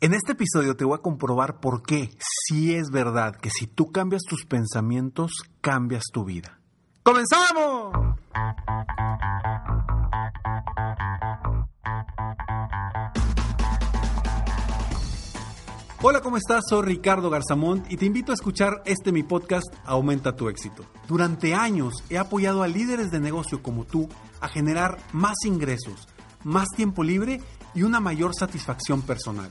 En este episodio te voy a comprobar por qué sí es verdad que si tú cambias tus pensamientos, cambias tu vida. ¡Comenzamos! Hola, ¿cómo estás? Soy Ricardo Garzamont y te invito a escuchar este mi podcast Aumenta tu éxito. Durante años he apoyado a líderes de negocio como tú a generar más ingresos, más tiempo libre y una mayor satisfacción personal.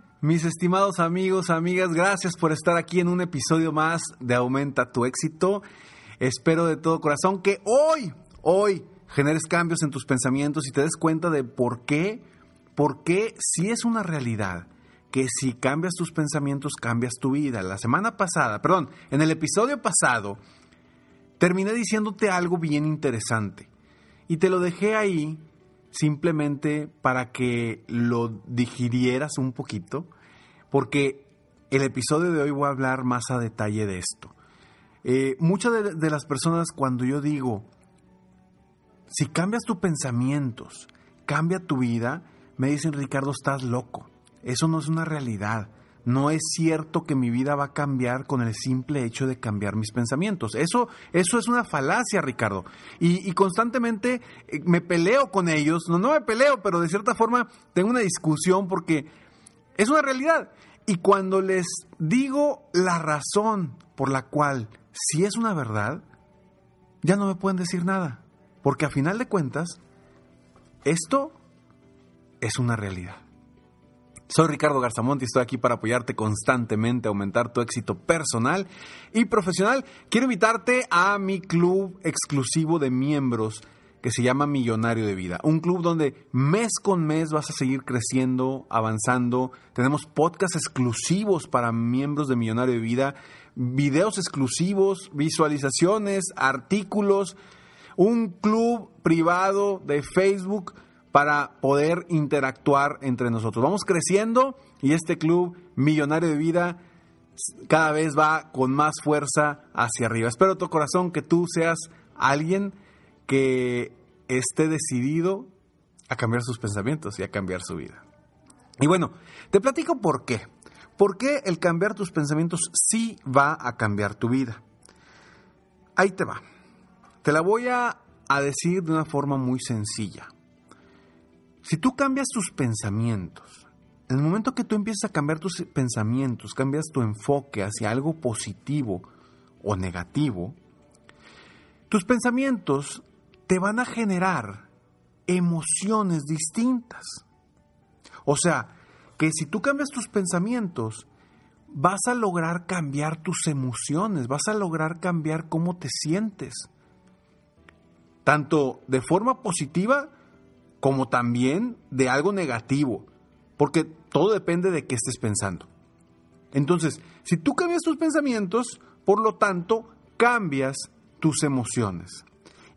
Mis estimados amigos, amigas, gracias por estar aquí en un episodio más de Aumenta tu éxito. Espero de todo corazón que hoy, hoy, generes cambios en tus pensamientos y te des cuenta de por qué, por qué si es una realidad que si cambias tus pensamientos cambias tu vida. La semana pasada, perdón, en el episodio pasado, terminé diciéndote algo bien interesante y te lo dejé ahí simplemente para que lo digirieras un poquito, porque el episodio de hoy voy a hablar más a detalle de esto. Eh, muchas de, de las personas cuando yo digo, si cambias tus pensamientos, cambia tu vida, me dicen, Ricardo, estás loco. Eso no es una realidad. No es cierto que mi vida va a cambiar con el simple hecho de cambiar mis pensamientos. Eso, eso es una falacia, Ricardo. Y, constantemente eh, me peleo con ellos. No, no me peleo, pero de cierta forma tengo una discusión porque es una realidad. Y cuando les digo la razón por la cual si es una verdad, ya no me pueden decir nada. Porque a final de cuentas, esto es una realidad. Soy Ricardo Garzamont y estoy aquí para apoyarte constantemente aumentar tu éxito personal y profesional. Quiero invitarte a mi club exclusivo de miembros que se llama Millonario de Vida. Un club donde mes con mes vas a seguir creciendo, avanzando. Tenemos podcasts exclusivos para miembros de Millonario de Vida, videos exclusivos, visualizaciones, artículos, un club privado de Facebook para poder interactuar entre nosotros. Vamos creciendo y este club millonario de vida cada vez va con más fuerza hacia arriba. Espero tu corazón que tú seas alguien que esté decidido a cambiar sus pensamientos y a cambiar su vida. Y bueno, te platico por qué. ¿Por qué el cambiar tus pensamientos sí va a cambiar tu vida? Ahí te va. Te la voy a, a decir de una forma muy sencilla. Si tú cambias tus pensamientos, en el momento que tú empiezas a cambiar tus pensamientos, cambias tu enfoque hacia algo positivo o negativo, tus pensamientos te van a generar emociones distintas. O sea, que si tú cambias tus pensamientos, vas a lograr cambiar tus emociones, vas a lograr cambiar cómo te sientes. Tanto de forma positiva como también de algo negativo, porque todo depende de qué estés pensando. Entonces, si tú cambias tus pensamientos, por lo tanto, cambias tus emociones.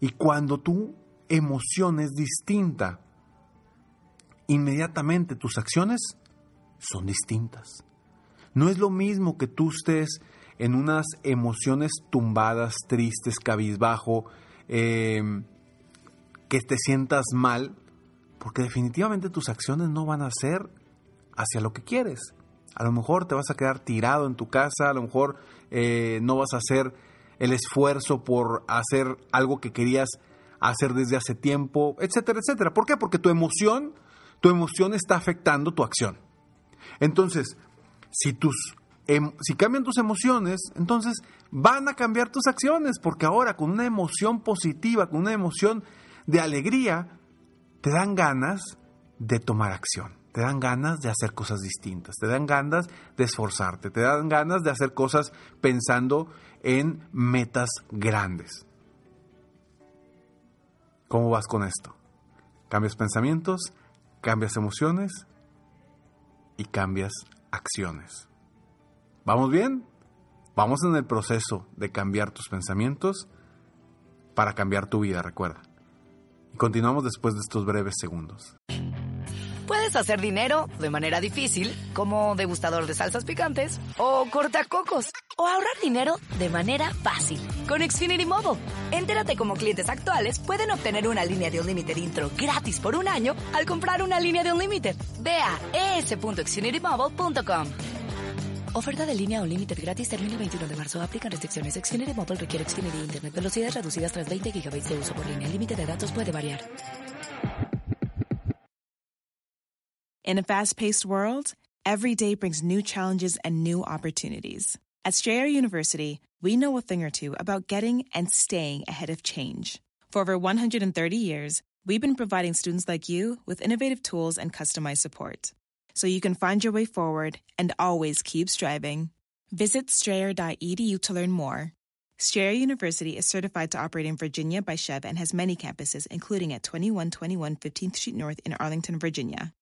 Y cuando tu emoción es distinta, inmediatamente tus acciones son distintas. No es lo mismo que tú estés en unas emociones tumbadas, tristes, cabizbajo, em, que te sientas mal, porque definitivamente tus acciones no van a ser hacia lo que quieres. A lo mejor te vas a quedar tirado en tu casa, a lo mejor eh, no vas a hacer el esfuerzo por hacer algo que querías hacer desde hace tiempo, etcétera, etcétera. ¿Por qué? Porque tu emoción, tu emoción está afectando tu acción. Entonces, si tus em, si cambian tus emociones, entonces van a cambiar tus acciones, porque ahora con una emoción positiva, con una emoción de alegría, te dan ganas de tomar acción, te dan ganas de hacer cosas distintas, te dan ganas de esforzarte, te dan ganas de hacer cosas pensando en metas grandes. ¿Cómo vas con esto? Cambias pensamientos, cambias emociones y cambias acciones. ¿Vamos bien? Vamos en el proceso de cambiar tus pensamientos para cambiar tu vida, recuerda. Continuamos después de estos breves segundos. Puedes hacer dinero de manera difícil, como degustador de salsas picantes, o cortacocos, o ahorrar dinero de manera fácil con Xfinity Mobile. Entérate cómo clientes actuales pueden obtener una línea de un límite intro gratis por un año al comprar una línea de un límite. Ve a es.xfinitymobile.com. Oferta de línea o límite gratis termina el 21 de marzo. Aplican restricciones. Xfinity requiere Xfinity Internet. Velocidades reducidas tras 20 GB de uso por línea. El límite de datos puede variar. In a fast paced world, every day brings new challenges and new opportunities. At Strayer University, we know a thing or two about getting and staying ahead of change. For over 130 years, we've been providing students like you with innovative tools and customized support so you can find your way forward and always keep striving. Visit strayer.edu to learn more. Strayer University is certified to operate in Virginia by Chev and has many campuses, including at 2121 15th Street North in Arlington, Virginia.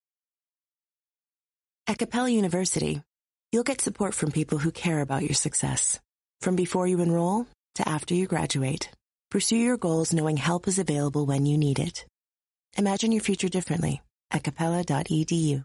At Capella University, you'll get support from people who care about your success. From before you enroll to after you graduate, pursue your goals knowing help is available when you need it. Imagine your future differently at capella.edu.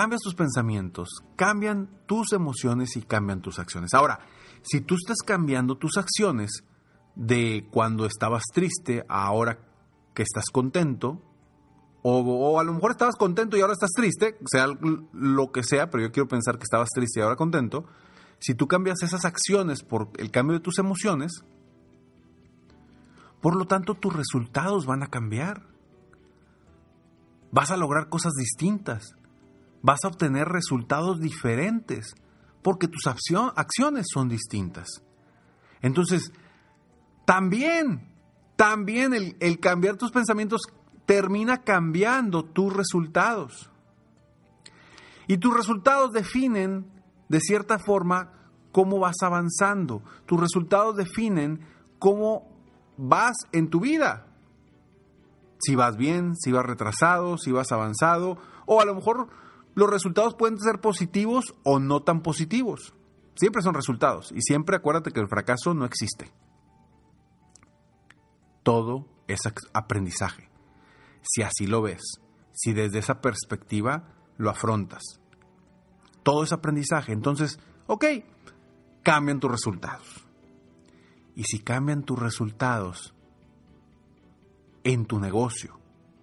Cambias tus pensamientos, cambian tus emociones y cambian tus acciones. Ahora, si tú estás cambiando tus acciones de cuando estabas triste a ahora que estás contento, o, o, a lo mejor estabas contento y ahora estás triste, sea lo que sea, pero yo quiero pensar que estabas triste y ahora contento, si tú cambias esas acciones por el cambio de tus emociones, por lo tanto tus resultados van a cambiar. Vas a lograr cosas distintas vas a obtener resultados diferentes porque tus acciones son distintas. Entonces, también, también el, el cambiar tus pensamientos termina cambiando tus resultados. Y tus resultados definen, de cierta forma, cómo vas avanzando. Tus resultados definen cómo vas en tu vida. Si vas bien, si vas retrasado, si vas avanzado, o a lo mejor los resultados pueden ser positivos o no tan positivos. Siempre son resultados y siempre acuérdate que el fracaso no existe. Todo es aprendizaje. Si así lo ves, si desde esa perspectiva lo afrontas. Todo es aprendizaje. Entonces, ok, cambian tus resultados. Y si cambian tus resultados en tu negocio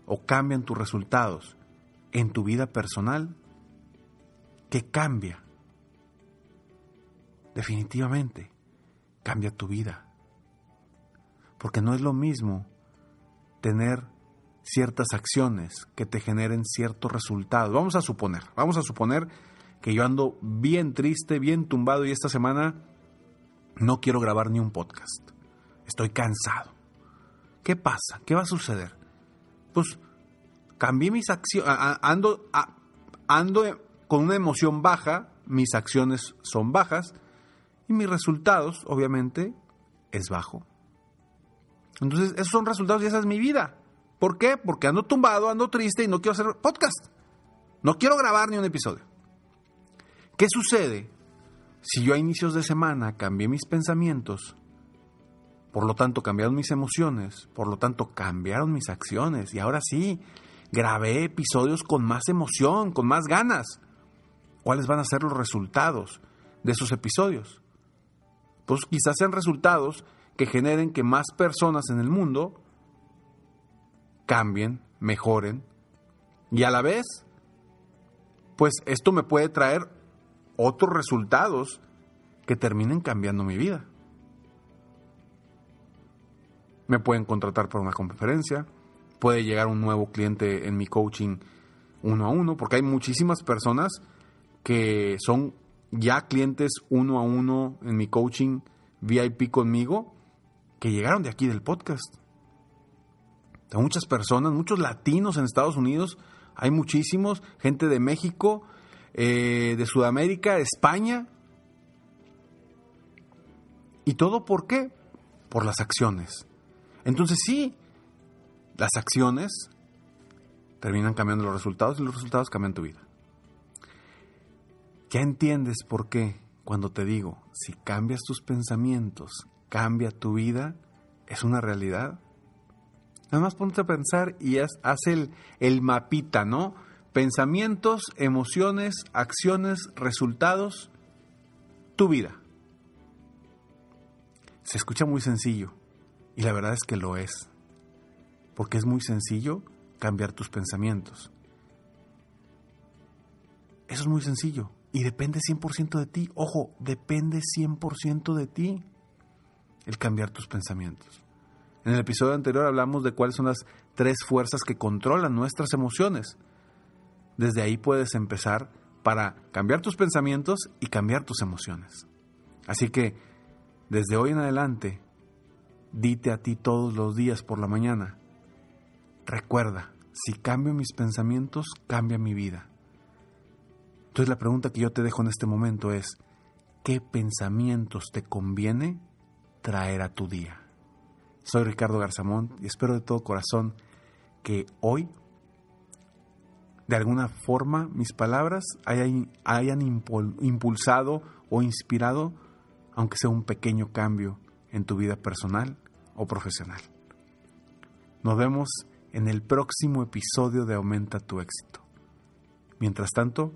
o cambian tus resultados en tu vida personal, que cambia. Definitivamente, cambia tu vida. Porque no es lo mismo tener ciertas acciones que te generen ciertos resultados. Vamos a suponer, vamos a suponer que yo ando bien triste, bien tumbado y esta semana no quiero grabar ni un podcast. Estoy cansado. ¿Qué pasa? ¿Qué va a suceder? Pues cambié mis acciones, ando, ando con una emoción baja, mis acciones son bajas y mis resultados, obviamente, es bajo. Entonces, esos son resultados y esa es mi vida. ¿Por qué? Porque ando tumbado, ando triste y no quiero hacer podcast. No quiero grabar ni un episodio. ¿Qué sucede si yo a inicios de semana cambié mis pensamientos? Por lo tanto, cambiaron mis emociones, por lo tanto, cambiaron mis acciones y ahora sí, grabé episodios con más emoción, con más ganas. ¿Cuáles van a ser los resultados de esos episodios? Pues quizás sean resultados que generen que más personas en el mundo cambien, mejoren y a la vez, pues esto me puede traer otros resultados que terminen cambiando mi vida. Me pueden contratar para una conferencia, puede llegar un nuevo cliente en mi coaching uno a uno, porque hay muchísimas personas que son ya clientes uno a uno en mi coaching VIP conmigo, que llegaron de aquí del podcast. Muchas personas, muchos latinos en Estados Unidos, hay muchísimos, gente de México, eh, de Sudamérica, España. ¿Y todo por qué? Por las acciones. Entonces sí, las acciones terminan cambiando los resultados y los resultados cambian tu vida. ¿Ya entiendes por qué cuando te digo, si cambias tus pensamientos, cambia tu vida? ¿Es una realidad? Nada más ponte a pensar y haz, el, el mapita, ¿no? Pensamientos, emociones, acciones, resultados, tu vida. Se escucha muy sencillo y la verdad es que lo es, porque es muy sencillo cambiar tus pensamientos. Eso es muy sencillo y depende 100% de ti. Ojo, depende 100% de ti el cambiar tus pensamientos. En el episodio anterior hablamos de cuáles son las tres fuerzas que controlan nuestras emociones. Desde ahí puedes empezar para cambiar tus pensamientos y cambiar tus emociones. Así que, desde hoy en adelante, dite a ti todos los días por la mañana, recuerda, si cambio mis pensamientos, cambia mi vida. Entonces la pregunta que yo te dejo en este momento es, ¿qué pensamientos te conviene traer a tu día? Soy Ricardo Garzamón y espero de todo corazón que hoy, de alguna forma, mis palabras hayan, hayan impulsado o inspirado, aunque sea un pequeño cambio en tu vida personal o profesional. Nos vemos en el próximo episodio de Aumenta tu éxito. Mientras tanto,